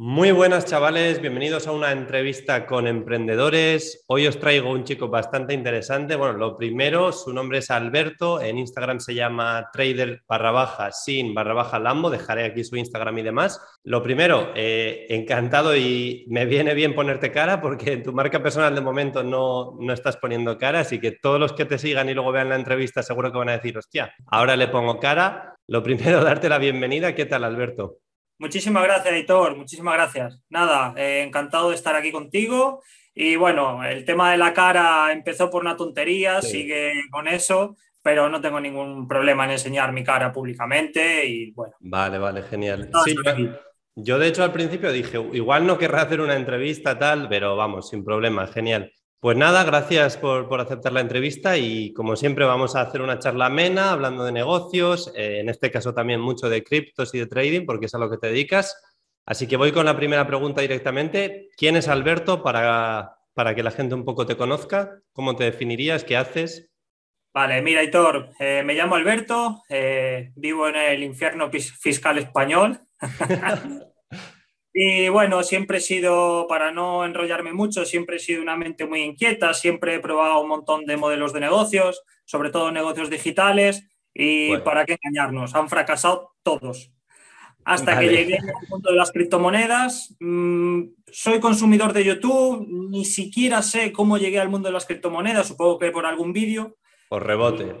Muy buenas chavales, bienvenidos a una entrevista con emprendedores. Hoy os traigo un chico bastante interesante. Bueno, lo primero, su nombre es Alberto, en Instagram se llama trader barra baja sin barra baja lambo, dejaré aquí su Instagram y demás. Lo primero, eh, encantado y me viene bien ponerte cara porque en tu marca personal de momento no, no estás poniendo cara, así que todos los que te sigan y luego vean la entrevista seguro que van a decir, hostia, ahora le pongo cara. Lo primero, darte la bienvenida. ¿Qué tal, Alberto? Muchísimas gracias, Editor. Muchísimas gracias. Nada, eh, encantado de estar aquí contigo. Y bueno, el tema de la cara empezó por una tontería, sigue con eso, pero no tengo ningún problema en enseñar mi cara públicamente y bueno. Vale, vale, genial. yo, de hecho al principio dije, igual no querrá hacer una entrevista tal, pero vamos, sin problema, genial. Pues nada, gracias por, aceptar la entrevista y como siempre vamos a hacer una charla amena hablando de negocios, eh, en este caso también mucho de criptos y de trading porque es a lo que te dedicas. Así que voy con la primera pregunta directamente. ¿Quién es Alberto para, para que la gente un poco te conozca? ¿Cómo te definirías? ¿Qué haces? Vale, mira, Hitor, eh, me llamo Alberto, eh, vivo en el infierno fiscal español. Y bueno, siempre he sido, para no enrollarme mucho, siempre he sido una mente muy inquieta, siempre he probado un montón de modelos de negocios, sobre todo negocios digitales, y para qué engañarnos, han fracasado todos. Hasta que llegué al mundo de las criptomonedas, mm, soy consumidor de YouTube, ni siquiera sé cómo llegué al mundo de las criptomonedas, supongo que por algún vídeo. Por rebote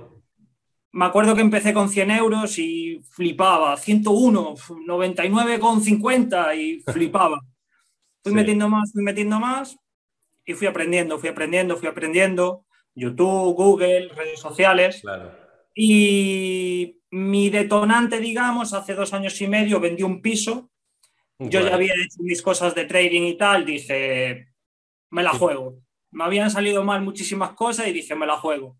me acuerdo que empecé con 100 euros y flipaba, 101, 99,50 y flipaba. Fui metiendo más, fui metiendo más y fui aprendiendo, fui aprendiendo, fui aprendiendo. YouTube, Google, redes sociales. Y mi detonante, digamos, hace dos años y medio vendí un piso. Yo ya había hecho mis cosas de trading y tal, dije, me la juego. Me habían salido mal muchísimas cosas y dije, me la juego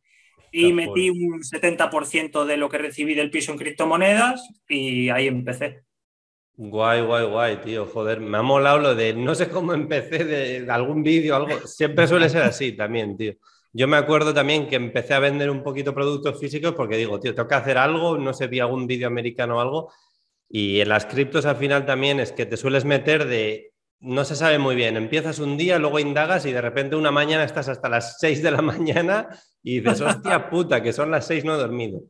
y metí un 70% de lo que recibí del piso en criptomonedas y ahí empecé. Guay, guay, guay, tío. Joder, me ha molado lo de no sé cómo empecé de, algún vídeo, algo. Siempre suele ser así también, tío. Yo me acuerdo también que empecé a vender un poquito productos físicos porque digo, tío, tengo que hacer algo, no sé, vi algún vídeo americano o algo. Y en las criptos al final también es que te sueles meter de no se sabe muy bien. Empiezas un día, luego indagas y de repente una mañana estás hasta las 6 de la mañana y dices, hostia puta, que son las 6, no he dormido.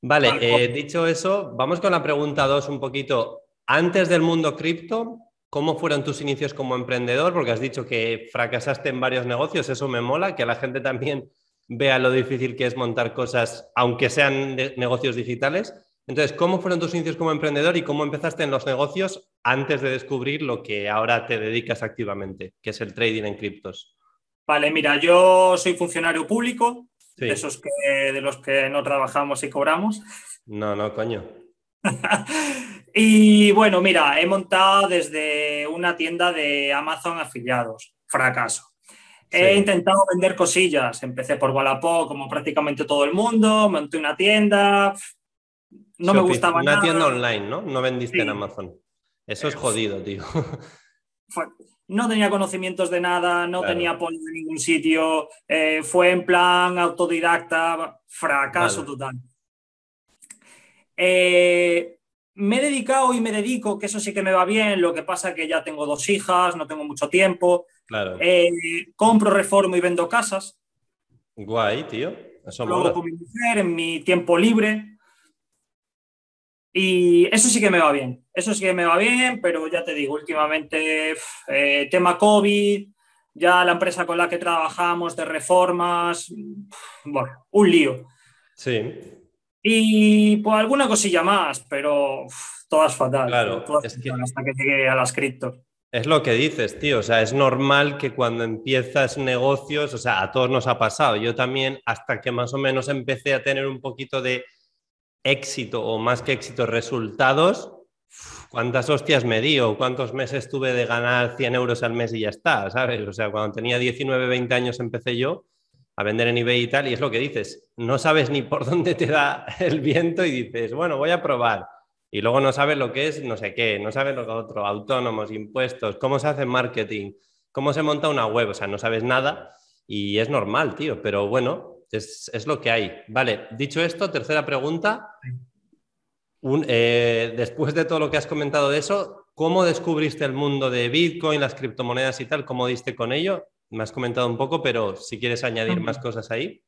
Vale, eh, dicho eso, vamos con la pregunta 2 un poquito. Antes del mundo cripto, ¿cómo fueron tus inicios como emprendedor? Porque has dicho que fracasaste en varios negocios, eso me mola, que la gente también vea lo difícil que es montar cosas, aunque sean negocios digitales. Entonces, ¿cómo fueron tus inicios como emprendedor y cómo empezaste en los negocios antes de descubrir lo que ahora te dedicas activamente, que es el trading en criptos? Vale, mira, yo soy funcionario público, de esos que, de los que no trabajamos y cobramos. No, no, coño. y bueno, mira, he montado desde una tienda de Amazon afiliados, fracaso. He intentado vender cosillas, empecé por Wallapop como prácticamente todo el mundo, monté una tienda, no me gustaba una nada. Una tienda online, ¿no? No vendiste en Amazon. Eso es jodido, tío. no tenía conocimientos de nada, no tenía apoyo de ningún sitio, eh, fue en plan autodidacta, fracaso total. Eh, me he dedicado y me dedico, que eso sí que me va bien, lo que pasa que ya tengo dos hijas, no tengo mucho tiempo. Claro. Eh, compro, reformo y vendo casas. Guay, tío. Eso lo hago con mi mujer en mi tiempo libre. Y eso sí que me va bien, eso sí que me va bien, pero ya te digo, últimamente eh, tema COVID, ya la empresa con la que trabajamos de reformas, bueno, un lío. Sí. Y pues alguna cosilla más, pero todas fatal. Claro, es que... hasta que llegue a las criptos. Es lo que dices, tío. O sea, es normal que cuando empiezas negocios, o sea, a todos nos ha pasado. Yo también, hasta que más o menos empecé a tener un poquito de éxito o más que éxito, resultados, ¿cuántas hostias me di o cuántos meses tuve de ganar 100 euros al mes y ya está? ¿Sabes? O sea, cuando tenía 19, 20 años empecé yo a vender en eBay y tal, y es lo que dices, no sabes ni por dónde te da el viento y dices, bueno, voy a probar. Y luego no sabes lo que es no sé qué, no sabes lo que otro, autónomos, impuestos, cómo se hace marketing, cómo se monta una web, o sea, no sabes nada y es normal, tío, pero bueno, es, lo que hay. Vale, dicho esto, tercera pregunta. Eh, después de todo lo que has comentado de eso, ¿cómo descubriste el mundo de Bitcoin, las criptomonedas y tal? ¿Cómo diste con ello? Me has comentado un poco, pero si quieres añadir más cosas ahí.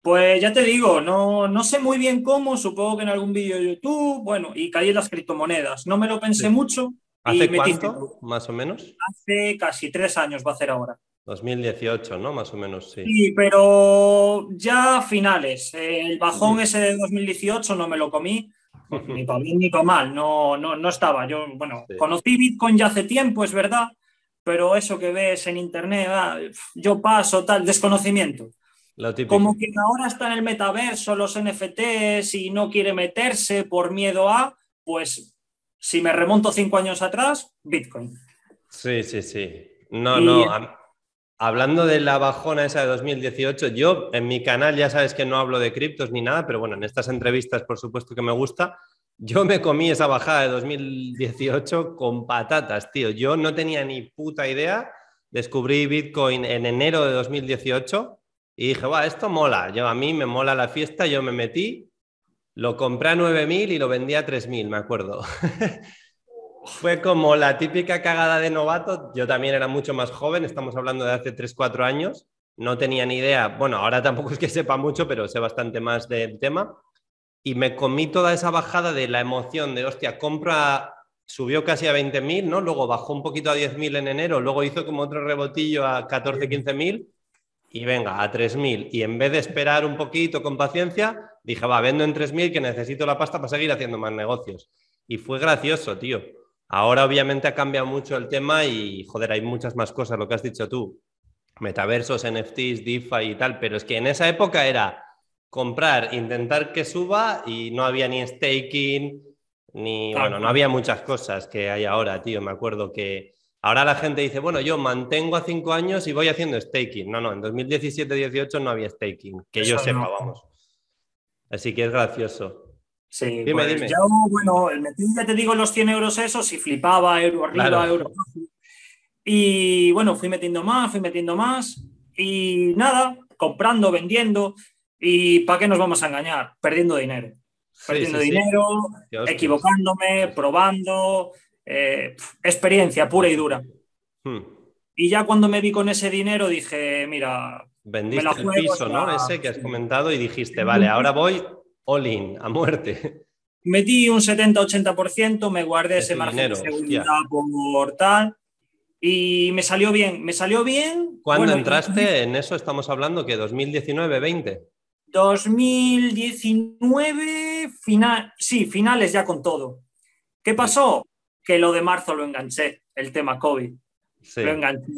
Pues ya te digo, no, no sé muy bien cómo, supongo que en algún vídeo de YouTube, bueno, y caí en las criptomonedas. No me lo pensé mucho. ¿Hace cuánto, más o menos? Hace casi tres años va a ser ahora. 2018, ¿no? Más o menos, sí. Sí, pero ya finales. El bajón ese de 2018 no me lo comí, ni para bien ni para mal, no, no, no estaba. Yo, bueno, conocí Bitcoin ya hace tiempo, es verdad, pero eso que ves en internet, ah, yo paso, tal, desconocimiento. Como que ahora está en el metaverso, los NFTs y no quiere meterse por miedo a, pues si me remonto cinco años atrás, Bitcoin. Sí, sí, sí. No, no. Hablando de la bajona esa de 2018, yo en mi canal ya sabes que no hablo de criptos ni nada, pero bueno, en estas entrevistas por supuesto que me gusta. Yo me comí esa bajada de 2018 con patatas, tío. Yo no tenía ni puta idea. Descubrí Bitcoin en enero de 2018 y dije, va, esto mola. Yo a mí me mola la fiesta, yo me metí, lo compré a 9.000 y lo vendí a 3.000, me acuerdo. Fue como la típica cagada de novato. Yo también era mucho más joven, estamos hablando de hace 3, 4 años. No tenía ni idea, bueno, ahora tampoco es que sepa mucho, pero sé bastante más del tema. Y me comí toda esa bajada de la emoción de, hostia, compra, subió casi a 20.000, ¿no? Luego bajó un poquito a 10.000 en enero, luego hizo como otro rebotillo a 14, 15.000 y venga, a 3.000. Y en vez de esperar un poquito con paciencia, dije, va, vendo en 3.000 que necesito la pasta para seguir haciendo más negocios. Y fue gracioso, tío Ahora obviamente ha cambiado mucho el tema y, joder, hay muchas más cosas, lo que has dicho tú, metaversos, NFTs, DeFi y tal, pero es que en esa época era comprar, intentar que suba y no había ni staking, ni, bueno, no había muchas cosas que hay ahora, tío. Me acuerdo que ahora la gente dice, bueno, yo mantengo a cinco años y voy haciendo staking. No, no, en 2017-18 no había staking, que yo sepa, vamos. Así que es gracioso. Sí, dime, pues dime. bueno, ya te digo los 100 euros esos y flipaba, euro arriba, euro Y bueno, fui metiendo más, fui metiendo más y nada, comprando, vendiendo. ¿Y para qué nos vamos a engañar? Perdiendo dinero. Perdiendo dinero, equivocándome, probando, eh, experiencia pura y dura. Hmm. Y ya cuando me vi con ese dinero dije, mira... Vendiste el piso, ¿no? Ese que has comentado y dijiste, vale, ahora voy all in, a muerte. Metí un 70-80%, me guardé ese margen de seguridad por tal y me salió bien, me salió bien. ¿Cuándo entraste en eso? Estamos hablando que 2019, 20. 2019, final, sí, finales ya con todo. ¿Qué pasó? Que lo de marzo lo enganché, el tema COVID. Lo enganché.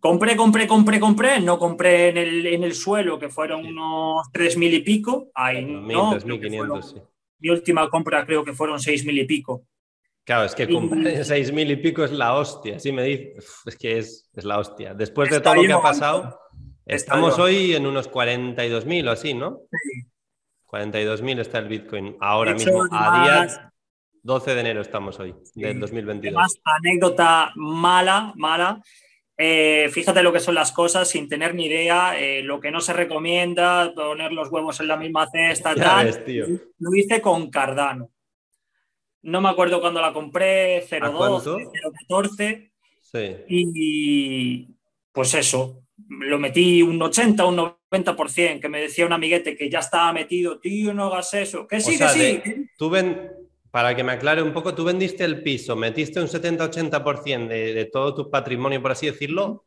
Compré, compré, compré, compré, no compré en el, en el suelo, que fueron unos 3.000 y pico. Ahí no, sí. Mi última compra creo que fueron 6.000 y pico. Claro, es que comprar 6.000 y pico es la hostia, así me dice, es que es, es la hostia. Después de todo lo que ha pasado, estamos hoy en unos 42.000 o así, ¿no? Sí. 42.000 está el Bitcoin ahora mismo, a día 12 de enero estamos hoy, del 2022. Más anécdota mala, mala, eh, fíjate lo que son las cosas sin tener ni idea, eh, lo que no se recomienda, poner los huevos en la misma cesta, tal. Lo hice con Cardano. No me acuerdo cuándo la compré, 0.12, 0.14. Sí. Y pues eso, lo metí un 80, un 90%, que me decía un amiguete que ya estaba metido, tío, no hagas eso. Que sí, que sí. tú ven, para que me aclare un poco, tú vendiste el piso, metiste un 70-80% de, de, todo tu patrimonio, por así decirlo,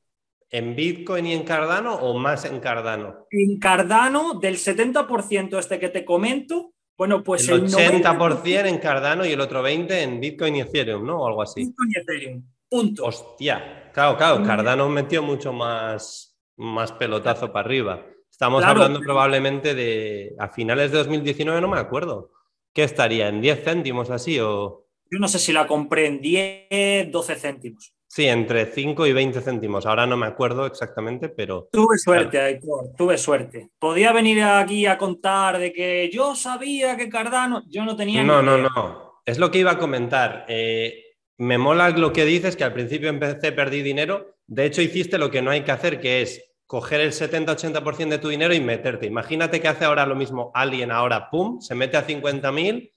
en Bitcoin y en Cardano o más en Cardano? En Cardano, del 70% este que te comento, bueno, pues el, 80% en Cardano y el otro 20% en Bitcoin y Ethereum, ¿no? O algo así. Bitcoin y Ethereum, punto. Hostia, claro, claro, Cardano metió mucho más, más pelotazo para arriba. Estamos hablando probablemente de a finales de 2019, no me acuerdo. ¿Qué estaría? ¿En 10 céntimos así o...? Yo no sé si la compré en 10, 12 céntimos. Sí, entre 5 y 20 céntimos. Ahora no me acuerdo exactamente, pero... Tuve suerte, Aitor, tuve suerte. Podía venir aquí a contar de que yo sabía que Cardano... Yo no tenía... No, no, no. Es lo que iba a comentar. Eh, me mola lo que dices, que al principio empecé, perdí dinero. De hecho, hiciste lo que no hay que hacer, que es coger el 70-80% de tu dinero y meterte. Imagínate que hace ahora lo mismo alguien ahora, ¡pum!, se mete a 50.000,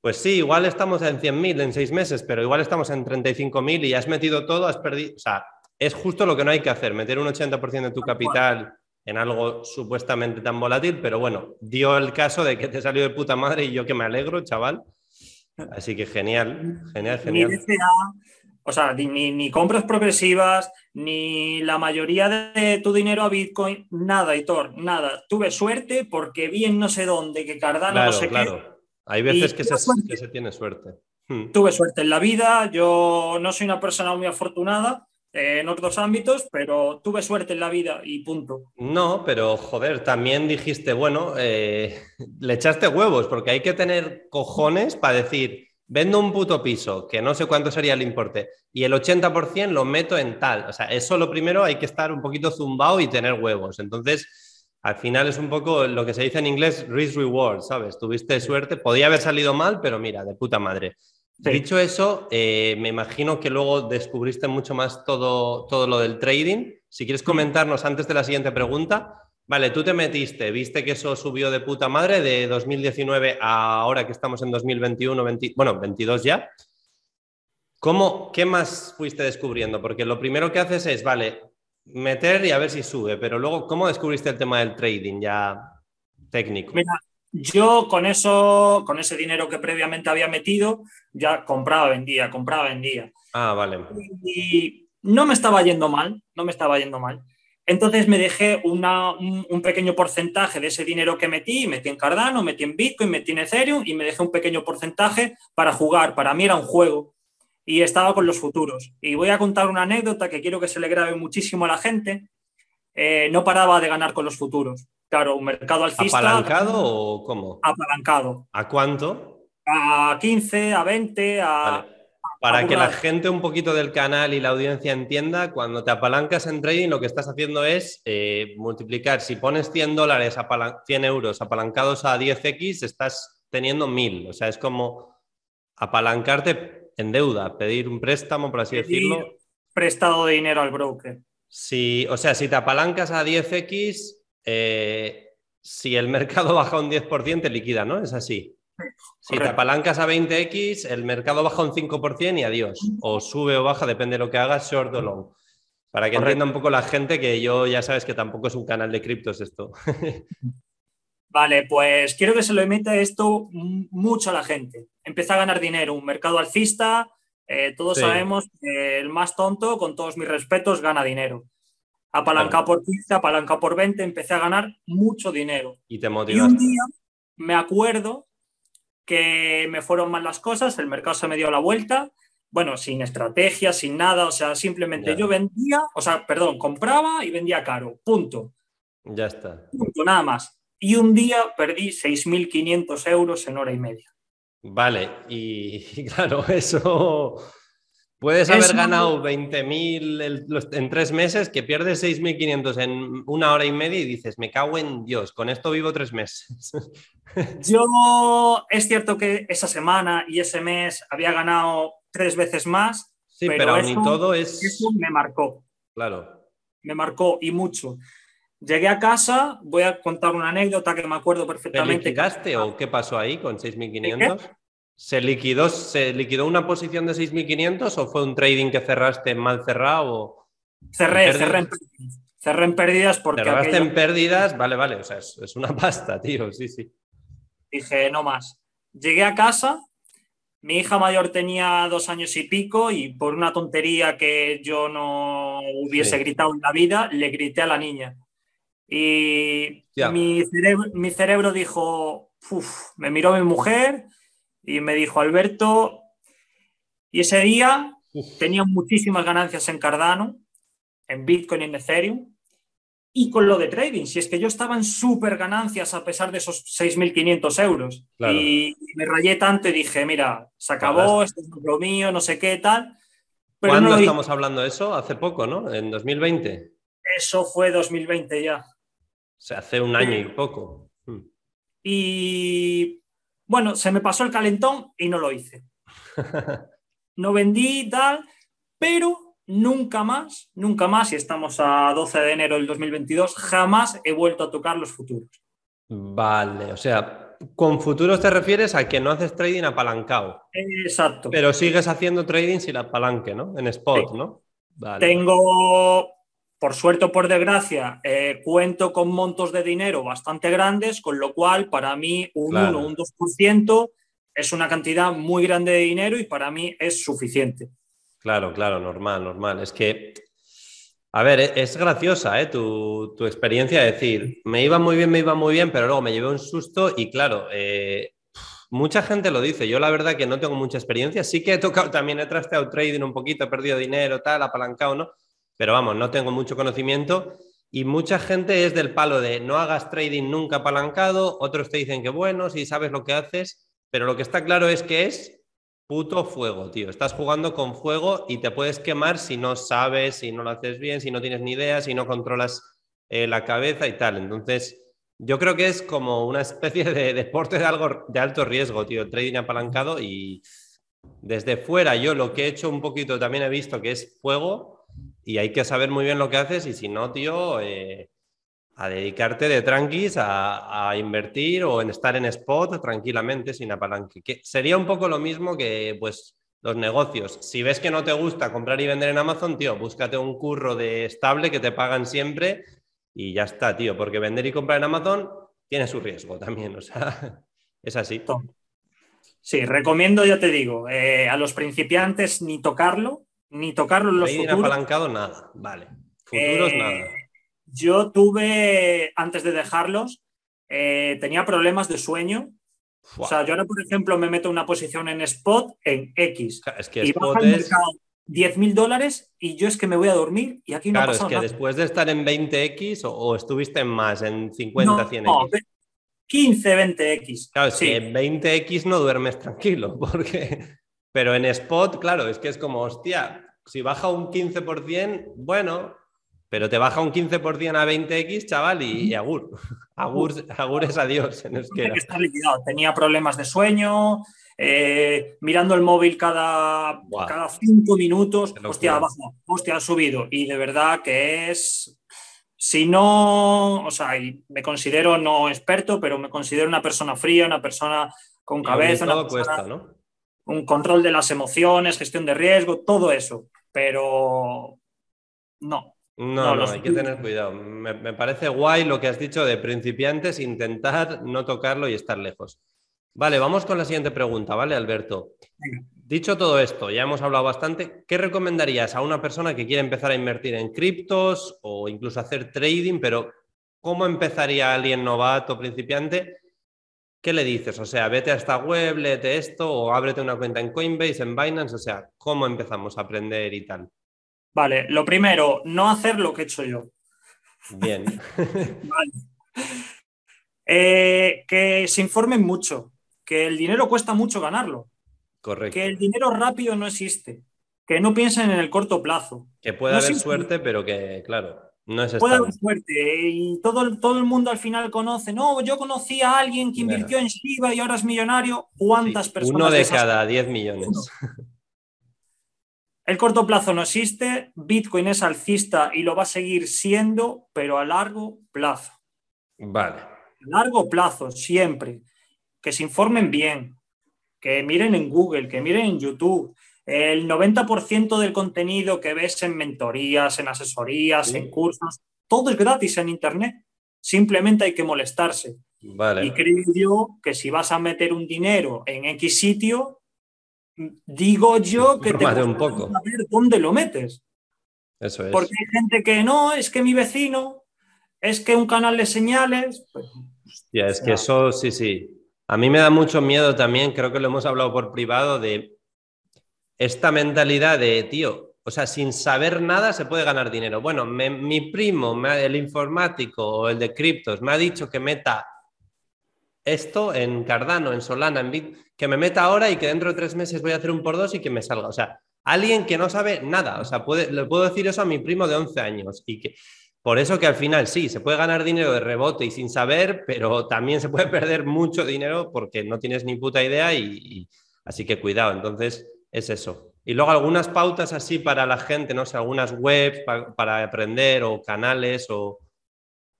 Pues sí, igual estamos en 100.000 en seis meses, pero igual estamos en 35.000 y has metido todo, has perdido. O sea, es justo lo que no hay que hacer, meter un 80% de tu capital en algo supuestamente tan volátil, pero bueno, dio el caso de que te salió de puta madre y yo que me alegro, chaval. Así que genial, genial, genial. Ni o sea, ni, ni, compras progresivas, ni la mayoría de tu dinero a Bitcoin, nada, Hitor, nada. Tuve suerte porque vi en no sé dónde que Cardano no sé claro. Hay veces que se, que se, tiene suerte. Hmm. Tuve suerte en la vida, yo no soy una persona muy afortunada, eh, en otros ámbitos, pero tuve suerte en la vida y punto. No, pero joder, también dijiste, bueno, eh, le echaste huevos, porque hay que tener cojones para decir, vendo un puto piso, que no sé cuánto sería el importe, y el 80% lo meto en tal. O sea, eso lo primero hay que estar un poquito zumbado y tener huevos. Entonces, al final es un poco lo que se dice en inglés risk reward, ¿sabes? Tuviste suerte, podía haber salido mal, pero mira, de puta madre. Dicho eso, eh, me imagino que luego descubriste mucho más todo, todo lo del trading. Si quieres comentarnos antes de la siguiente pregunta, vale, tú te metiste, viste que eso subió de puta madre de 2019 a ahora que estamos en 2021, bueno, 22 ya. ¿Cómo, ¿Qué más fuiste descubriendo? Porque lo primero que haces es, vale, meter y a ver si sube, pero luego, ¿cómo descubriste el tema del trading ya técnico? Yo con eso, con ese dinero que previamente había metido, ya compraba, vendía, compraba, vendía. Ah, vale. Y no me estaba yendo mal, no me estaba yendo mal. Entonces me dejé un, pequeño porcentaje de ese dinero que metí, metí en Cardano, metí en Bitcoin, metí en Ethereum y me dejé un pequeño porcentaje para jugar. Para mí era un juego y estaba con los futuros. Y voy a contar una anécdota que quiero que se le grabe muchísimo a la gente. Eh, no paraba de ganar con los futuros. Claro, un mercado alcista. ¿Apalancado o cómo? Apalancado. ¿A cuánto? A 15, a 20, a... Para que la gente un poquito del canal y la audiencia entienda, cuando te apalancas en trading, lo que estás haciendo es eh, multiplicar. Si pones 100 dólares, 100 euros apalancados a 10x, estás teniendo 1000. O sea, es como apalancarte en deuda, pedir un préstamo, por así decirlo. Prestado de dinero al broker. Sí, o sea, si te apalancas a 10x, eh, si el mercado baja un 10%, te liquida, ¿no? Es así. Si te apalancas a 20x, el mercado baja un 5% y adiós. O sube o baja, depende de lo que hagas, short o long. Para que entienda un poco la gente que yo ya sabes que tampoco es un canal de criptos esto. Vale, pues quiero que se lo emita esto mucho a la gente. Empieza a ganar dinero, un mercado alcista, eh, todos sabemos que el más tonto, con todos mis respetos, gana dinero apalancado por 15, apalancado por 20, empecé a ganar mucho dinero. Y te Y un día me acuerdo que me fueron mal las cosas, el mercado se me dio la vuelta, bueno, sin estrategia, sin nada, o sea, simplemente yo vendía, o sea, perdón, compraba y vendía caro, punto. Ya está. Punto, nada más. Y un día perdí 6.500 euros en hora y media. Vale, y claro, eso Puedes haber ganado 20.000 en tres meses, que pierdes 6.500 en una hora y media y dices, me cago en Dios, con esto vivo tres meses. Yo, es cierto que esa semana y ese mes había ganado tres veces más. Sí, pero, ni todo es... Eso me marcó. Claro. Me marcó y mucho. Llegué a casa, voy a contar una anécdota que me acuerdo perfectamente. ¿Te o qué pasó ahí con 6.500? ¿Se liquidó, ¿Se liquidó una posición de 6.500 o fue un trading que cerraste mal cerrado? Cerré, cerré en pérdidas. Cerré en pérdidas porque. Cerraste en pérdidas, vale, vale, o sea, es, es, una pasta, tío, sí, sí. Dije, no más. Llegué a casa, mi hija mayor tenía dos años y pico y por una tontería que yo no hubiese gritado en la vida, le grité a la niña. Y mi cerebro, mi cerebro, dijo, Uf, me miró mi mujer y me dijo, Alberto, y ese día tenía muchísimas ganancias en Cardano, en Bitcoin y en Ethereum, y con lo de trading, si es que yo estaba en súper ganancias a pesar de esos 6.500 euros. Y me rayé tanto y dije, mira, se acabó, esto es lo mío, no sé qué, tal. Pero ¿Cuándo estamos hablando de eso? Hace poco, ¿no? En 2020. Eso fue 2020 ya. O sea, hace un año y poco. Hmm. Y bueno, se me pasó el calentón y no lo hice. No vendí tal, pero nunca más, nunca más, y estamos a 12 de enero del 2022, jamás he vuelto a tocar los futuros. Vale, o sea, con futuros te refieres a que no haces trading apalancado. Exacto. Pero sigues haciendo trading sin apalanque, ¿no? En spot, ¿no? Tengo, por suerte o por desgracia, eh, cuento con montos de dinero bastante grandes, con lo cual para mí un 1 un 2% es una cantidad muy grande de dinero y para mí es suficiente. Claro, claro, normal, normal. Es que, a ver, e-, es graciosa ¿eh? tu, experiencia de decir, me iba muy bien, me iba muy bien, pero luego me llevé un susto y claro, eh, mucha gente lo dice. Yo la verdad que no tengo mucha experiencia. Sí que he tocado también, he trasteado trading un poquito, he perdido dinero, tal, apalancado, ¿no? Pero vamos, no tengo mucho conocimiento. Y mucha gente es del palo de no hagas trading nunca apalancado, otros te dicen que bueno, si sabes lo que haces, pero lo que está claro es que es puto fuego, tío. Estás jugando con fuego y te puedes quemar si no sabes, si no lo haces bien, si no tienes ni idea, si no controlas eh, la cabeza y tal. Entonces, yo creo que es como una especie de deporte de, algo, de alto riesgo, tío, trading apalancado y desde fuera yo lo que he hecho un poquito también he visto que es fuego y hay que saber muy bien lo que haces y si no, tío, eh, a dedicarte de tranquis a, invertir o en estar en spot tranquilamente sin apalanque. Que sería un poco lo mismo que pues los negocios. Si ves que no te gusta comprar y vender en Amazon, tío, búscate un curro de estable que te pagan siempre y ya está, tío, porque vender y comprar en Amazon tiene su riesgo también, o sea, es así. Sí, recomiendo, ya te digo, eh, a los principiantes ni tocarlo, ni tocarlo en los futuros. apalancado nada, vale. Futuros eh, nada. Yo tuve, antes de dejarlos, eh, tenía problemas de sueño. O sea, yo ahora, por ejemplo, me meto una posición en spot en X. Es que spot es... 10 mil dólares y yo es que me voy a dormir y aquí no claro, ha es que después de estar en 20X o, estuviste en más, en 50, 100X. No, 15, 20X. Claro, es que en 20X no duermes tranquilo, porque... Pero en spot, claro, es que es como, hostia, si baja un 15%, bueno, pero te baja un 15% a 20X, chaval, y, agur. agur. Agur es adiós en Tenía problemas de sueño, eh, mirando el móvil cada, cada cinco minutos, hostia, hostia, ha subido. Y de verdad que es, si no, o sea, me considero no experto, pero me considero una persona fría, una persona con cabeza, un control de las emociones, gestión de riesgo, todo eso. Pero no, no, no, hay que tener cuidado. Me, me, parece guay lo que has dicho de principiantes, intentar no tocarlo y estar lejos. Vale, vamos con la siguiente pregunta, ¿vale, Alberto? Dicho todo esto, ya hemos hablado bastante, ¿qué recomendarías a una persona que quiere empezar a invertir en criptos o incluso hacer trading, pero ¿cómo empezaría alguien novato, principiante? ¿Qué le dices? O sea, vete a esta web, léete esto o ábrete una cuenta en Coinbase, en Binance, o sea, ¿cómo empezamos a aprender y tal? Vale, lo primero, no hacer lo que he hecho yo. Bien. vale. Eh, que se informen mucho, que el dinero cuesta mucho ganarlo. Correcto. Que el dinero rápido no existe. Que no piensen en el corto plazo. Que puede haber suerte, pero que, claro, no es Puede haber suerte. Y todo, todo el mundo al final conoce. No, yo conocí a alguien que invirtió en Shiba y ahora es millonario. ¿Cuántas personas? Uno de, cada 10 millones. El corto plazo no existe, Bitcoin es alcista y lo va a seguir siendo, pero a largo plazo. Vale. A largo plazo, siempre que se informen bien, que miren en Google, que miren en YouTube. El 90% del contenido que ves en mentorías, en asesorías, en cursos, todo es gratis en Internet. Simplemente hay que molestarse. Y creo yo que si vas a meter un dinero en X sitio, digo yo que te un poco. saber dónde lo metes. Eso es. Porque hay gente que no, es que mi vecino, es que un canal de señales. Pues, es que eso sí, sí. A mí me da mucho miedo también, creo que lo hemos hablado por privado, de esta mentalidad de, tío, o sea, sin saber nada se puede ganar dinero. Bueno, mi primo, el informático o el de criptos, me ha dicho que meta esto en Cardano, en Solana, en Bit, que me meta ahora y que dentro de tres meses voy a hacer un por dos y que me salga. O sea, alguien que no sabe nada, o sea, puede, le puedo decir eso a mi primo de 11 años y que por eso que al final sí, se puede ganar dinero de rebote y sin saber, pero también se puede perder mucho dinero porque no tienes ni puta idea y, así que cuidado. Entonces es eso. Y luego algunas pautas así para la gente, no sé, algunas webs para, aprender o canales o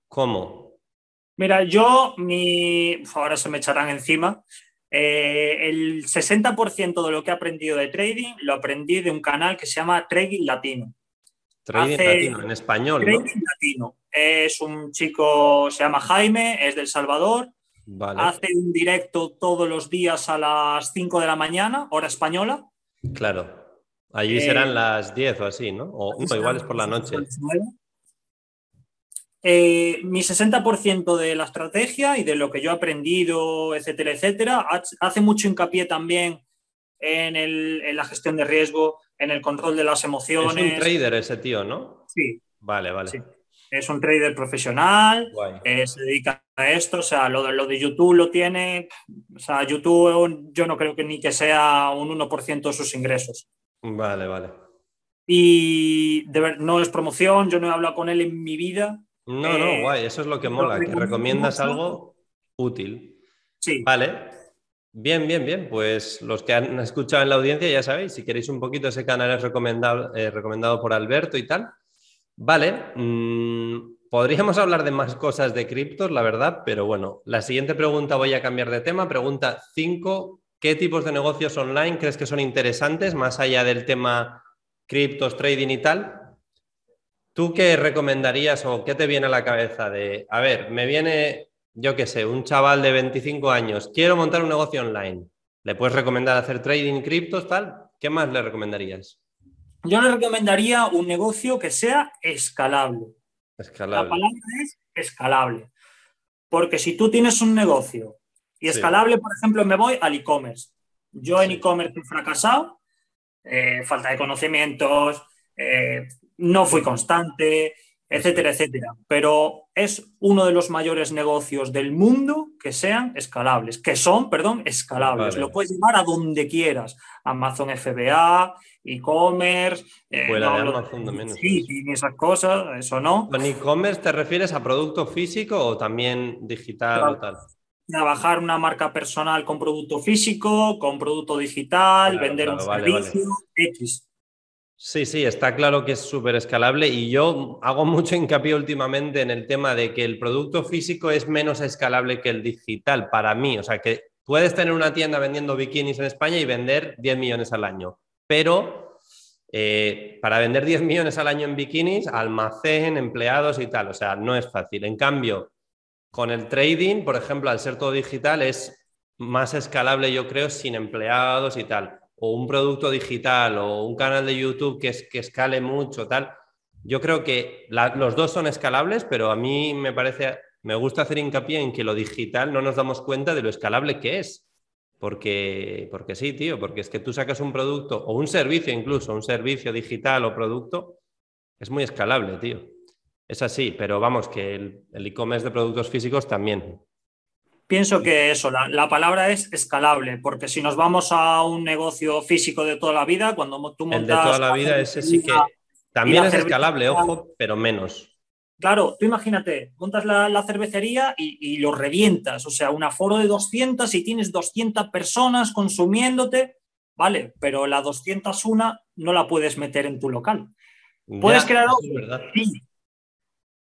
cómo. Mira, yo, mi, ahora se me echarán encima, eh, el 60% de lo que he aprendido de trading lo aprendí de un canal que se llama Trading Latino. Trading Latino, en español. Trading Latino. Es un chico, se llama Jaime, es del Salvador. Hace un directo todos los días a las 5 de la mañana, hora española. Claro. Allí serán eh, las 10 o así, ¿no? O igual es por la noche. Eh, mi 60% de la estrategia y de lo que yo he aprendido, etcétera, etcétera, hace mucho hincapié también en, la gestión de riesgo, en el control de las emociones. Es un trader ese tío, ¿no? Sí. Vale, vale. Es un trader profesional, eh, se dedica a esto, o sea, lo de, lo de YouTube lo tiene, o sea, YouTube yo no creo que ni que sea un 1% de sus ingresos. Vale, vale. Y de ver, no es promoción, yo no he hablado con él en mi vida, no, no, eh, guay, eso es lo que mola, que recomiendas algo útil. Sí. Vale. Bien, bien, bien. Pues los que han escuchado en la audiencia ya sabéis, si queréis un poquito, ese canal es recomendado, eh, recomendado por Alberto y tal. Vale. Mm, podríamos hablar de más cosas de criptos, la verdad, pero bueno, la siguiente pregunta voy a cambiar de tema. Pregunta 5. ¿Qué tipos de negocios online crees que son interesantes, más allá del tema criptos, trading y tal? ¿Tú qué recomendarías o qué te viene a la cabeza de, a ver, me viene, yo qué sé, un chaval de 25 años, quiero montar un negocio online? ¿Le puedes recomendar hacer trading criptos, tal? ¿Qué más le recomendarías? Yo le recomendaría un negocio que sea escalable. Escalable. La palabra es escalable. Porque si tú tienes un negocio y escalable, por ejemplo, me voy al e-commerce. Yo en e-commerce he fracasado, eh, falta de conocimientos, eh, no fui constante, etcétera, etcétera. Pero es uno de los mayores negocios del mundo que sean escalables, que son, perdón, escalables. Lo puedes llevar a donde quieras. Amazon FBA, e-commerce. Eh, de Amazon. Sí, y esas cosas, eso no. ¿Con e-commerce te refieres a producto físico o también digital o tal? Trabajar una marca personal con producto físico, con producto digital, vender un servicio, X. Sí, sí, está claro que es súper escalable y yo hago mucho hincapié últimamente en el tema de que el producto físico es menos escalable que el digital para mí. O sea, que puedes tener una tienda vendiendo bikinis en España y vender 10 millones al año, pero eh, para vender 10 millones al año en bikinis, almacén, empleados y tal, o sea, no es fácil. En cambio, con el trading, por ejemplo, al ser todo digital, es más escalable, yo creo, sin empleados y tal o un producto digital o un canal de YouTube que, es, que escale mucho, tal. Yo creo que los dos son escalables, pero a mí me parece, me gusta hacer hincapié en que lo digital no nos damos cuenta de lo escalable que es. Porque, porque sí, tío, porque es que tú sacas un producto o un servicio incluso, un servicio digital o producto, es muy escalable, tío. Es así, pero vamos, que el e-commerce de productos físicos también. Pienso que eso, la, palabra es escalable, porque si nos vamos a un negocio físico de toda la vida, cuando tú montas... El de toda la vida, ese sí que también es escalable, ojo, pero menos. Claro, tú imagínate, montas la, cervecería y, lo revientas, o sea, un aforo de 200 y tienes 200 personas consumiéndote, vale, pero la 201 no la puedes meter en tu local. Puedes crear sí,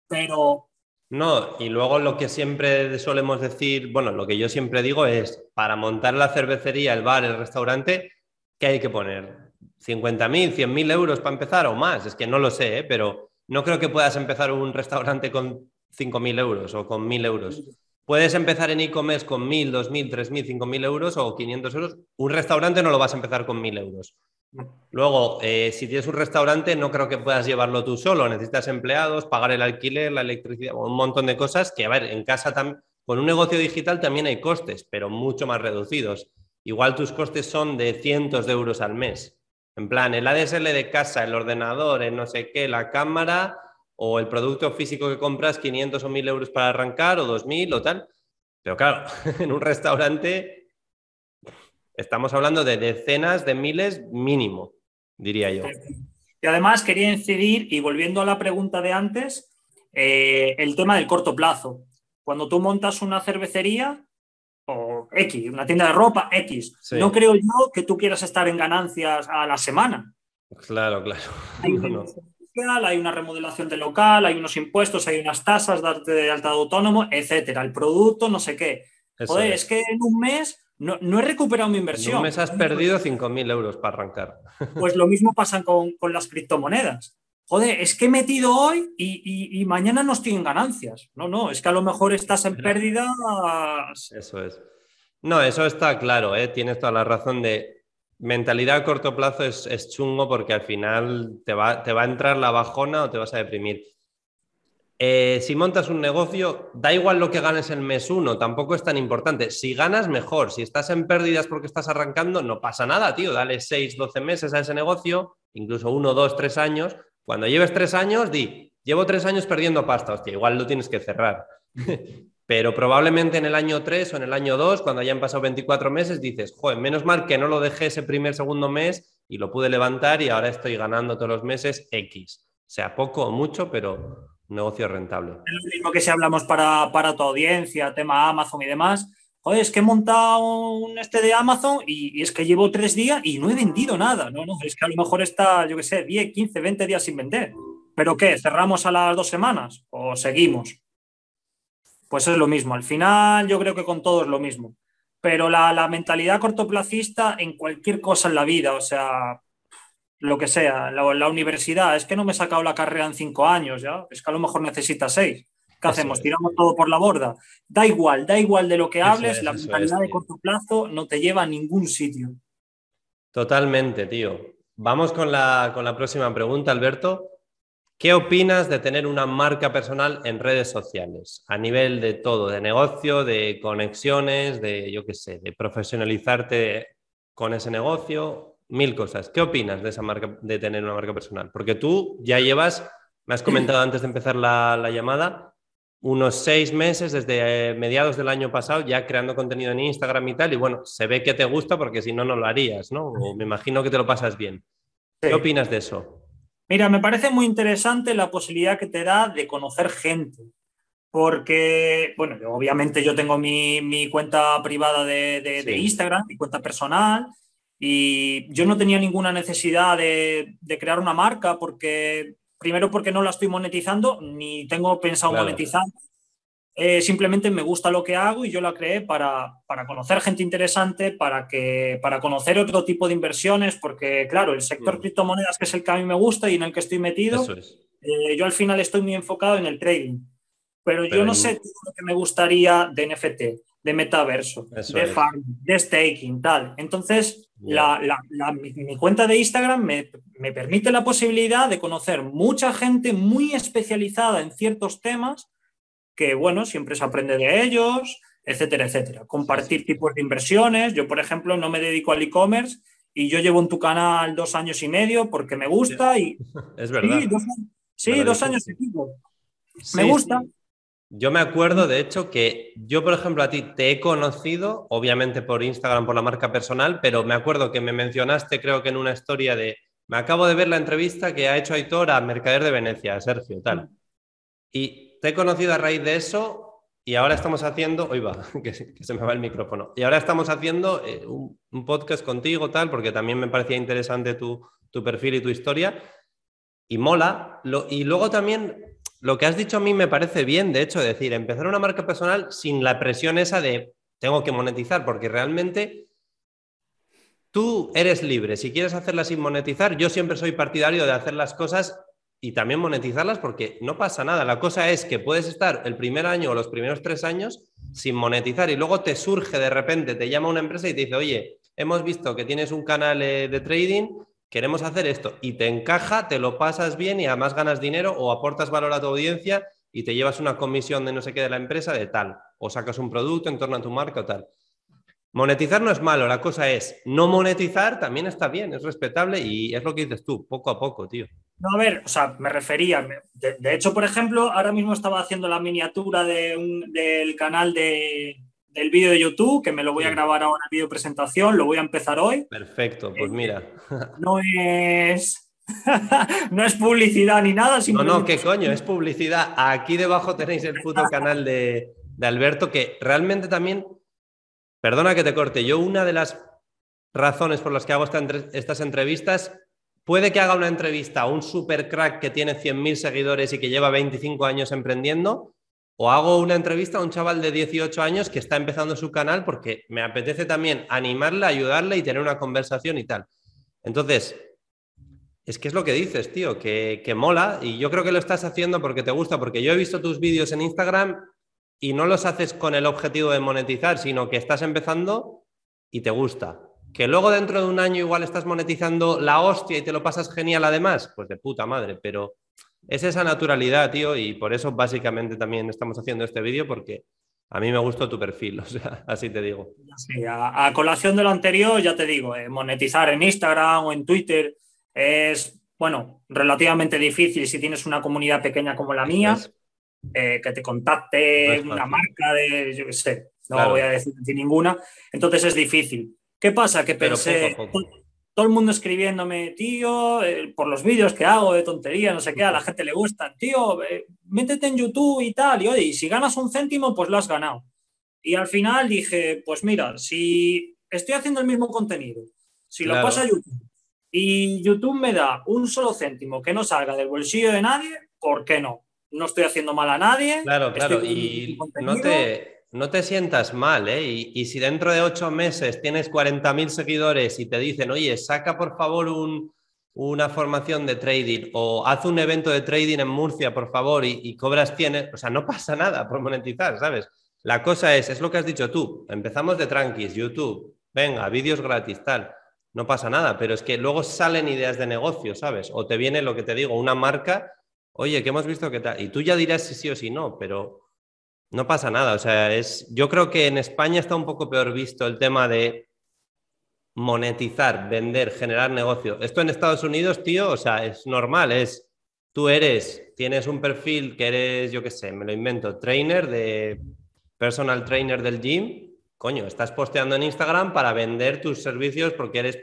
pero no, y luego lo que siempre solemos decir, bueno, lo que yo siempre digo es, para montar la cervecería, el bar, el restaurante, ¿qué hay que poner? ¿50.000, 100.000 euros para empezar o más? Es que no lo sé, ¿eh? pero no creo que puedas empezar un restaurante con 5.000 euros o con 1.000 euros. Puedes empezar en e-commerce con 1.000, 2.000, 3.000, 5.000 euros o 500 euros. Un restaurante no lo vas a empezar con 1.000 euros. Luego, eh, si tienes un restaurante, no creo que puedas llevarlo tú solo. Necesitas empleados, pagar el alquiler, la electricidad, un montón de cosas que, a ver, en casa con un negocio digital también hay costes, pero mucho más reducidos. Igual tus costes son de cientos de euros al mes. En plan, el ADSL de casa, el ordenador, el no sé qué, la cámara o el producto físico que compras, 500 o 1000 euros para arrancar o 2000 o tal. Pero claro, en un restaurante Estamos hablando de decenas de miles mínimo, diría yo. Y además quería incidir, y volviendo a la pregunta de antes, eh, el tema del corto plazo. Cuando tú montas una cervecería o X, una tienda de ropa X, no creo yo que tú quieras estar en ganancias a la semana. Claro, claro. social, hay una remodelación de local, hay unos impuestos, hay unas tasas, de alta de autónomo, etcétera. El producto, no sé qué. Joder, es. que en un mes no, he recuperado mi inversión. Un mes has perdido 5.000 euros para arrancar. Pues lo mismo pasa con, las criptomonedas. Joder, es que he metido hoy y, mañana no estoy en ganancias. No, no, es que a lo mejor estás en pérdidas. Eso es. No, eso está claro, ¿eh? tienes toda la razón de mentalidad a corto plazo es, chungo porque al final te va, te va, a entrar la bajona o te vas a deprimir. Eh, si montas un negocio, da igual lo que ganes el mes uno, tampoco es tan importante. Si ganas, mejor. Si estás en pérdidas porque estás arrancando, no pasa nada, tío. Dale 6, 12 meses a ese negocio, incluso uno, dos, tres años. Cuando lleves tres años, di, llevo tres años perdiendo pasta, hostia, igual lo tienes que cerrar. Pero probablemente en el año 3 o en el año 2, cuando hayan pasado 24 meses, dices, joder, menos mal que no lo dejé ese primer, segundo mes y lo pude levantar y ahora estoy ganando todos los meses X. Sea poco o mucho, pero negocio rentable. Es lo mismo que si hablamos para, para tu audiencia, tema Amazon y demás. Joder, es que he montado un este de Amazon y, es que llevo tres días y no he vendido nada. No, no, es que a lo mejor está, yo qué sé, 10, 15, 20 días sin vender. ¿Pero qué? ¿Cerramos a las dos semanas o seguimos? pues es lo mismo. Al final yo creo que con todo es lo mismo. Pero la, mentalidad cortoplacista en cualquier cosa en la vida, o sea, lo que sea, la, universidad, es que no me he sacado la carrera en cinco años, ¿ya? Es que a lo mejor necesita seis. ¿Qué hacemos? ¿Tiramos todo por la borda? Da igual, da igual de lo que hables, la mentalidad de corto plazo no te lleva a ningún sitio. Totalmente, tío. Vamos con la, con la próxima pregunta, Alberto. ¿Qué opinas de tener una marca personal en redes sociales? A nivel de todo, de negocio, de conexiones, de, yo qué sé, de profesionalizarte con ese negocio, mil cosas. ¿Qué opinas de esa marca, de tener una marca personal? Porque tú ya llevas, me has comentado antes de empezar la, llamada, unos seis meses desde eh, mediados del año pasado ya creando contenido en Instagram y tal, y bueno, se ve que te gusta porque si no, no lo harías, ¿no? O me imagino que te lo pasas bien. ¿Qué opinas de eso? Mira, me parece muy interesante la posibilidad que te da de conocer gente. Porque, bueno, obviamente yo tengo mi, cuenta privada de, Instagram, mi cuenta personal, y yo no tenía ninguna necesidad de, crear una marca porque, primero porque no la estoy monetizando, ni tengo pensado monetizar. Eh, simplemente me gusta lo que hago y yo la creé para, conocer gente interesante, para, que, para conocer otro tipo de inversiones, porque claro, el sector mm. criptomonedas, que es el que a mí me gusta y en el que estoy metido, eh, yo al final estoy muy enfocado en el trading. Pero, yo no sé lo que me gustaría de NFT, de metaverso, de farm, de staking, tal. Entonces, mi, cuenta de Instagram me, me permite la posibilidad de conocer mucha gente muy especializada en ciertos temas que, bueno, siempre se aprende de ellos, etcétera, etcétera. Compartir tipos de inversiones. Yo, por ejemplo, no me dedico al e-commerce y yo llevo en tu canal dos años y medio porque me gusta y... Es verdad. Sí, dos, años y pico. me gusta. Yo me acuerdo, de hecho, que yo, por ejemplo, a ti te he conocido, obviamente por Instagram, por la marca personal, pero me acuerdo que me mencionaste, creo que en una historia de, me acabo de ver la entrevista que ha hecho Aitor a Mercader de Venecia, Sergio, tal. Y te he conocido a raíz de eso y ahora estamos haciendo, hoy va, que, se me va el micrófono, y ahora estamos haciendo eh, un, podcast contigo, tal, porque también me parecía interesante tu, perfil y tu historia, y mola. y luego también lo que has dicho a mí me parece bien, de hecho, decir, empezar una marca personal sin la presión esa de tengo que monetizar, porque realmente tú eres libre. Si quieres hacerla sin monetizar, yo siempre soy partidario de hacer las cosas y también monetizarlas porque no pasa nada. La cosa es que puedes estar el primer año o los primeros tres años sin monetizar y luego te surge de repente, te llama una empresa y te dice, oye, hemos visto que tienes un canal eh, de trading, queremos hacer esto y te encaja, te lo pasas bien y además ganas dinero o aportas valor a tu audiencia y te llevas una comisión de no sé qué de la empresa de tal o sacas un producto en torno a tu marca o tal. Monetizar no es malo, la cosa es no monetizar también está bien, es respetable y es lo que dices tú, poco a poco, tío. No, a ver, o sea, me refería, de, hecho, por ejemplo, ahora mismo estaba haciendo la miniatura de del canal de, del vídeo de YouTube, que me lo voy a grabar ahora en vídeo presentación, lo voy a empezar hoy. Perfecto, pues mira. No es... no es publicidad ni nada. No, no, ¿qué coño? Es publicidad. Aquí debajo tenéis el puto canal de, de Alberto, que realmente también Perdona que te corte. Yo una de las razones por las que hago estas entrevistas, puede que haga una entrevista a un super crack que tiene 100.000 seguidores y que lleva 25 años emprendiendo, o hago una entrevista a un chaval de 18 años que está empezando su canal porque me apetece también animarle, ayudarle y tener una conversación y tal. Entonces, es que es lo que dices, tío, que, que mola y yo creo que lo estás haciendo porque te gusta, porque yo he visto tus vídeos en Instagram y no los haces con el objetivo de monetizar, sino que estás empezando y te gusta. Que luego dentro de un año igual estás monetizando la hostia y te lo pasas genial además, pues de puta madre, pero es esa naturalidad, tío, y por eso básicamente también estamos haciendo este vídeo, porque a mí me gustó tu perfil, o sea, así te digo. Sí, a, colación de lo anterior, ya te digo, eh, monetizar en Instagram o en Twitter es, bueno, relativamente difícil si tienes una comunidad pequeña como la mía, eh, que te contacte una marca de, yo qué sé, no voy a decir ninguna, entonces es difícil. ¿Qué pasa? Que pensé, todo el mundo escribiéndome, tío, eh, por los vídeos que hago de tontería, no sé qué, a la gente le gustan, tío, eh, métete en YouTube y tal, y oye, y si ganas un céntimo, pues lo has ganado. Y al final dije, pues mira, si estoy haciendo el mismo contenido, si lo paso a YouTube y YouTube me da un solo céntimo que no salga del bolsillo de nadie, ¿por qué no? No estoy haciendo mal a nadie. Claro, claro, y no te, no te sientas mal, ¿eh? Y, si dentro de ocho meses tienes 40.000 seguidores y te dicen, oye, saca por favor una formación de trading o haz un evento de trading en Murcia, por favor, y, cobras 100, o sea, no pasa nada por monetizar, ¿sabes? La cosa es, es lo que has dicho tú, empezamos de tranquis, YouTube, venga, vídeos gratis, tal, no pasa nada, pero es que luego salen ideas de negocio, ¿sabes? O te viene lo que te digo, una marca, oye, que hemos visto que tal, y tú ya dirás si sí o si no, pero no pasa nada. O sea, es, yo creo que en España está un poco peor visto el tema de monetizar, vender, generar negocio. Esto en Estados Unidos, tío, o sea, es normal, es tú eres, tienes un perfil que eres, yo qué sé, me lo invento, trainer de personal trainer del gym, coño, estás posteando en Instagram para vender tus servicios porque eres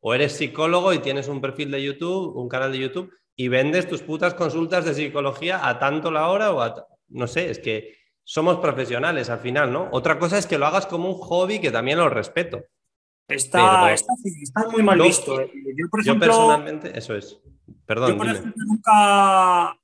o eres psicólogo y tienes un perfil de YouTube, un canal de YouTube y vendes tus putas consultas de psicología a tanto la hora o a no sé, es que somos profesionales al final, ¿no? Otra cosa es que lo hagas como un hobby que también lo respeto. Está, está, muy mal visto. Eh. Yo, personalmente, eso es. Perdón. Yo, por ejemplo, nunca,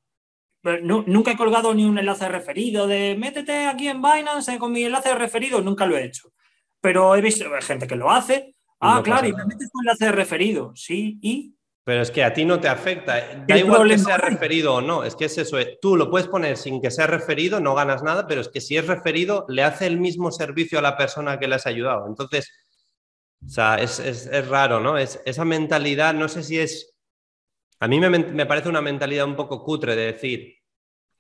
nunca he colgado ni un enlace referido de métete aquí en Binance con mi enlace referido, nunca lo he hecho. Pero he visto gente que lo hace. Ah, claro, y me metes un enlace referido, sí, y pero es que a ti no te afecta. Da igual que sea referido o no. Es que es eso. Eh. Tú lo puedes poner sin que sea referido, no ganas nada, pero es que si es referido, le hace el mismo servicio a la persona que le has ayudado. Entonces, o sea, es, raro, ¿no? Es, esa mentalidad, no sé si es. A mí me, parece una mentalidad un poco cutre de decir,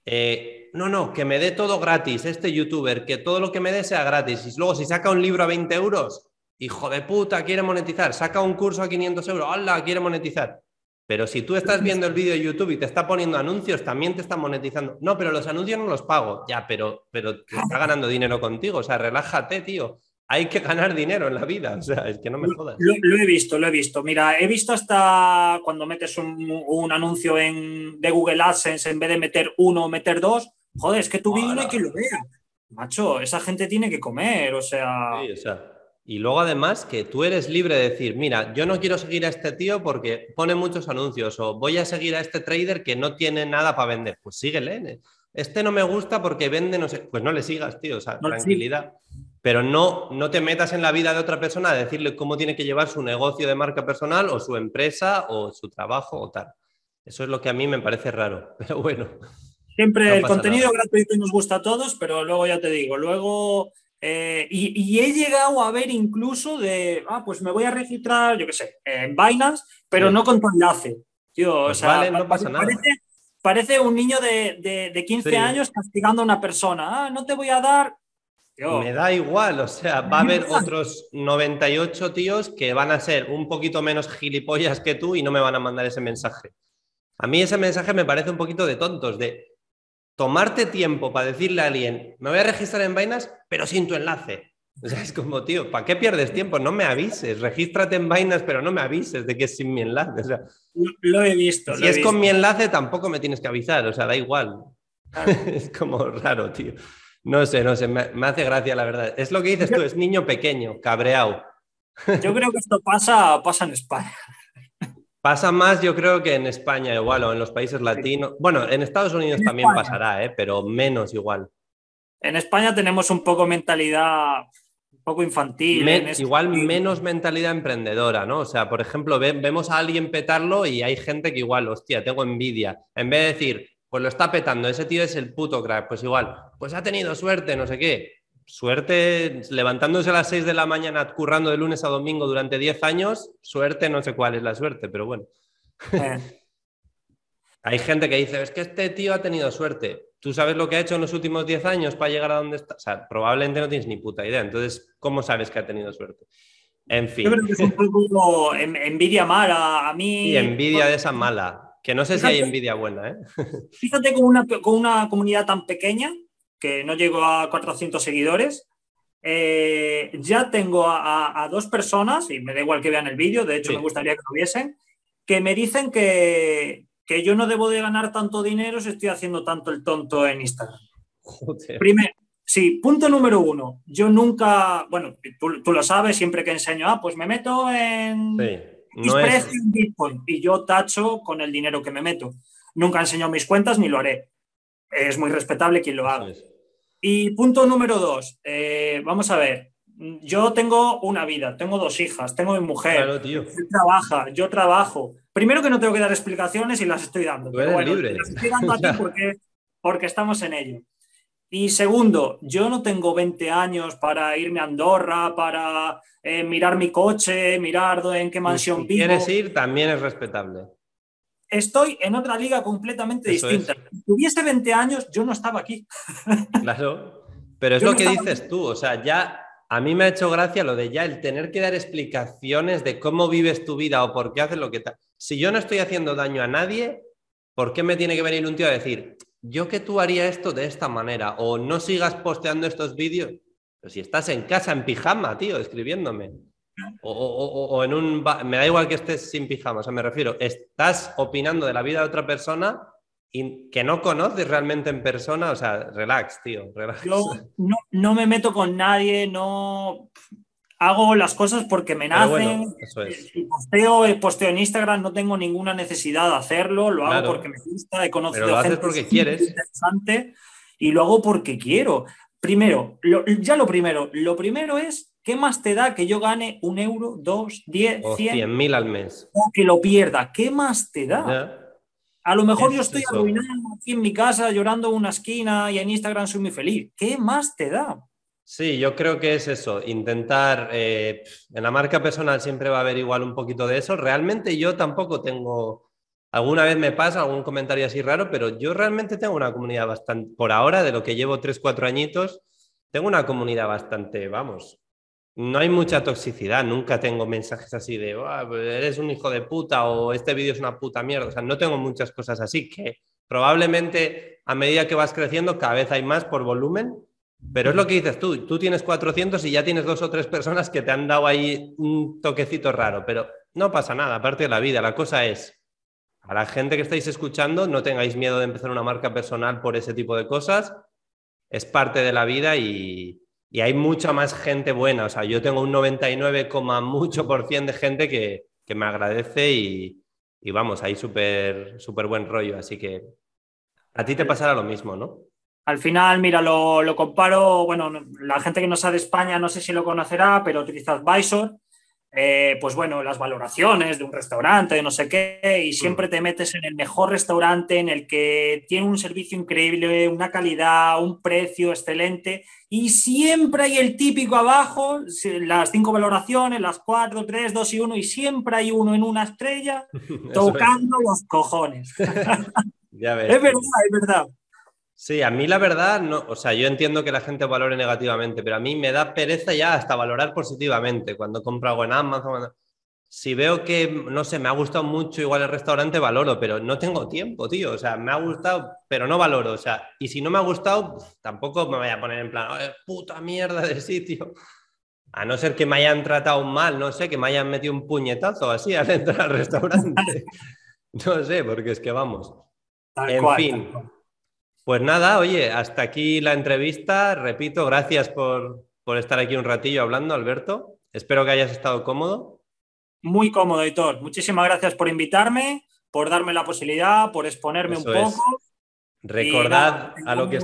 eh, no, no, que me dé todo gratis, este youtuber, que todo lo que me dé sea gratis. Y luego, si saca un libro a 20 euros, hijo de puta, quiere monetizar, saca un curso a 500 euros, ¡hala! Quiere monetizar. Pero si tú estás viendo el vídeo de YouTube y te está poniendo anuncios, también te está monetizando. No, pero los anuncios no los pago. Ya, pero, pero te está ganando dinero contigo. O sea, relájate, tío. Hay que ganar dinero en la vida. O sea, es que no me jodas. Lo, he visto, lo he visto. Mira, he visto hasta cuando metes un, anuncio en, de Google AdSense, en vez de meter uno, meter dos. Joder, es que tu vídeo no hay que lo vea. Macho, esa gente tiene que comer. O sea. Sí, o sea y luego además que tú eres libre de decir, mira, yo no quiero seguir a este tío porque pone muchos anuncios o voy a seguir a este trader que no tiene nada para vender. Pues síguele. Este no me gusta porque vende, no sé, pues no le sigas, tío, o sea, tranquilidad. Pero no, no te metas en la vida de otra persona a decirle cómo tiene que llevar su negocio de marca personal o su empresa o su trabajo o tal. Eso es lo que a mí me parece raro, pero bueno. Siempre el contenido gratuito nos gusta a todos, pero luego ya te digo, luego eh, y, he llegado a ver incluso de, ah, pues me voy a registrar, yo qué sé, en Binance, pero no con tu enlace. Tío, pues no pasa nada. Parece, un niño de, 15 años castigando a una persona. Ah, no te voy a dar. Me da igual, o sea, va a haber otros 98 tíos que van a ser un poquito menos gilipollas que tú y no me van a mandar ese mensaje. A mí ese mensaje me parece un poquito de tontos, de tomarte tiempo para decirle a alguien, me voy a registrar en Binance, pero sin tu enlace. O sea, es como, tío, ¿para qué pierdes tiempo? No me avises, regístrate en Binance, pero no me avises de que es sin mi enlace. O sea, lo he visto. Si es con mi enlace, tampoco me tienes que avisar, o sea, da igual. es como raro, tío. No sé, no sé, me, hace gracia la verdad. Es lo que dices tú, es niño pequeño, cabreado. Yo creo que esto pasa, pasa en España. Pasa más, yo creo que en España igual o en los países latinos. Bueno, en Estados Unidos también pasará, ¿eh? pero menos igual. En España tenemos un poco mentalidad un poco infantil. igual menos mentalidad emprendedora, ¿no? O sea, por ejemplo, vemos a alguien petarlo y hay gente que igual, hostia, tengo envidia. En vez de decir, pues lo está petando, ese tío es el puto crack, pues igual, pues ha tenido suerte, no sé qué. Suerte levantándose a las 6 de la mañana, currando de lunes a domingo durante 10 años, suerte, no sé cuál es la suerte, pero bueno. Eh. Hay gente que dice, es que este tío ha tenido suerte. ¿Tú sabes lo que ha hecho en los últimos 10 años para llegar a donde está? O sea, probablemente no tienes ni puta idea. Entonces, ¿cómo sabes que ha tenido suerte? En fin. Yo creo que es un poco envidia mala. A mí. Y envidia de esa mala. Que no sé si hay envidia buena, ¿eh? Fíjate con una, con una comunidad tan pequeña, que no llego a 400 seguidores, eh, ya tengo a, dos personas, y me da igual que vean el vídeo, de hecho me gustaría que lo viesen, que me dicen que, que yo no debo de ganar tanto dinero si estoy haciendo tanto el tonto en Instagram. Primero, sí, punto número uno. Yo nunca, bueno, tú, lo sabes, siempre que enseño, ah, pues me meto en, Bitcoin y yo tacho con el dinero que me meto. Nunca enseño mis cuentas ni lo haré. Es muy respetable quien lo haga. Y punto número dos, eh, vamos a ver, yo tengo una vida, tengo dos hijas, tengo mi mujer, claro, tío. trabaja, yo trabajo. Primero que no tengo que dar explicaciones y las estoy dando. Pero bueno, libre. Las estoy dando a ti porque, porque estamos en ello. Y segundo, yo no tengo 20 años para irme a Andorra, para eh, mirar mi coche, mirar en qué mansión si vivo. quieres ir, también es respetable. Estoy en otra liga completamente distinta. Si tuviese 20 años, yo no estaba aquí. Claro, pero es lo que dices tú, o sea, ya a mí me ha hecho gracia lo de ya el tener que dar explicaciones de cómo vives tu vida o por qué haces lo que tal. Si yo no estoy haciendo daño a nadie, ¿por qué me tiene que venir un tío a decir, yo que tú haría esto de esta manera? O no sigas posteando estos vídeos. Pero si estás en casa en pijama, tío, escribiéndome. O, en un... Me da igual que estés sin pijama, o sea, me refiero, estás opinando de la vida de otra persona y que no conoces realmente en persona, o sea, relax, tío, relax. Yo no, me meto con nadie, no hago las cosas porque me nacen. Si posteo, eh, posteo en Instagram, no tengo ninguna necesidad de hacerlo, lo hago porque me gusta, he conocido Pero lo haces porque quieres. interesante y lo hago porque quiero. Primero, ya lo primero, lo primero es, ¿qué más te da que yo gane un euro, dos, diez, cien? cien mil al mes. O que lo pierda, ¿qué más te da? A lo mejor yo estoy arruinado aquí en mi casa llorando en una esquina y en Instagram soy muy feliz. ¿Qué más te da? Sí, yo creo que es eso, intentar, eh, en la marca personal siempre va a haber igual un poquito de eso. Realmente yo tampoco tengo, alguna vez me pasa algún comentario así raro, pero yo realmente tengo una comunidad bastante, por ahora, de lo que llevo 3, 4 añitos, tengo una comunidad bastante, vamos, no hay mucha toxicidad, nunca tengo mensajes así de eres un hijo de puta o este vídeo es una puta mierda. O sea, no tengo muchas cosas así que probablemente a medida que vas creciendo cada vez hay más por volumen, pero es lo que dices tú, tú tienes 400 y ya tienes dos o tres personas que te han dado ahí un toquecito raro, pero no pasa nada, aparte de la vida, la cosa es, a la gente que estáis escuchando, no tengáis miedo de empezar una marca personal por ese tipo de cosas, es parte de la vida y, y hay mucha más gente buena. O sea, yo tengo un 99, mucho por cien de gente que, me agradece y, vamos, hay súper súper buen rollo. Así que a ti te pasará lo mismo, ¿no? Al final, mira, lo, lo comparo, bueno, la gente que no sabe de España no sé si lo conocerá, pero utiliza Advisor eh, pues bueno, las valoraciones de un restaurante, de no sé qué, y siempre te metes en el mejor restaurante, en el que tiene un servicio increíble, una calidad, un precio excelente, y siempre hay el típico abajo, las cinco valoraciones, las cuatro, tres, dos y uno, y siempre hay uno en una estrella tocando los cojones. ya ves. Es verdad, es verdad. Sí, a mí la verdad, no, o sea, yo entiendo que la gente valore negativamente, pero a mí me da pereza ya hasta valorar positivamente. Cuando compro algo en Amazon, si veo que, no sé, me ha gustado mucho igual el restaurante, valoro, pero no tengo tiempo, tío. O sea, me ha gustado, pero no valoro. O sea, y si no me ha gustado, tampoco me voy a poner en plan, puta mierda de sitio. A no ser que me hayan tratado mal, no sé, que me hayan metido un puñetazo así al entrar al restaurante. no sé, porque es que vamos. en fin. Pues nada, oye, hasta aquí la entrevista. Repito, gracias por, estar aquí un ratillo hablando, Alberto. Espero que hayas estado cómodo. Muy cómodo, Editor. Muchísimas gracias por invitarme, por darme la posibilidad, por exponerme un poco. Recordad a lo que...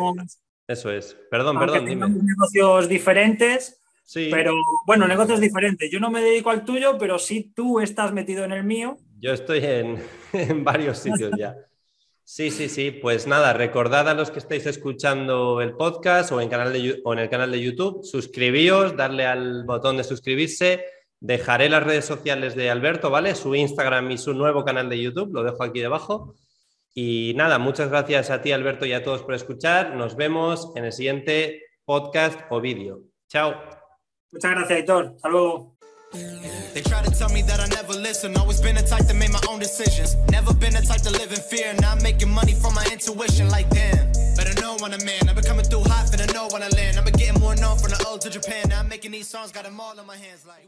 Eso es. Perdón, perdón, dime. negocios diferentes, sí. pero bueno, negocios diferentes. Yo no me dedico al tuyo, pero sí tú estás metido en el mío. Yo estoy en, en varios sitios ya. Sí, sí, sí. Pues nada, recordad a los que estáis escuchando el podcast o en, canal de, o en el canal de YouTube, suscribíos, darle al botón de suscribirse. Dejaré las redes sociales de Alberto, ¿vale? Su Instagram y su nuevo canal de YouTube, lo dejo aquí debajo. Y nada, muchas gracias a ti, Alberto, y a todos por escuchar. Nos vemos en el siguiente podcast o vídeo. Chao. Muchas gracias, Héctor. Hasta luego. They try to tell me that I never listen. Always been the type to make my own decisions. Never been the type to live in fear. Now I'm making money from my intuition. Like damn, better know when I'm in. I've been coming through hot, finna know when I land. I've been getting more known from the old to Japan. Now I'm making these songs, got them all in my hands. Like.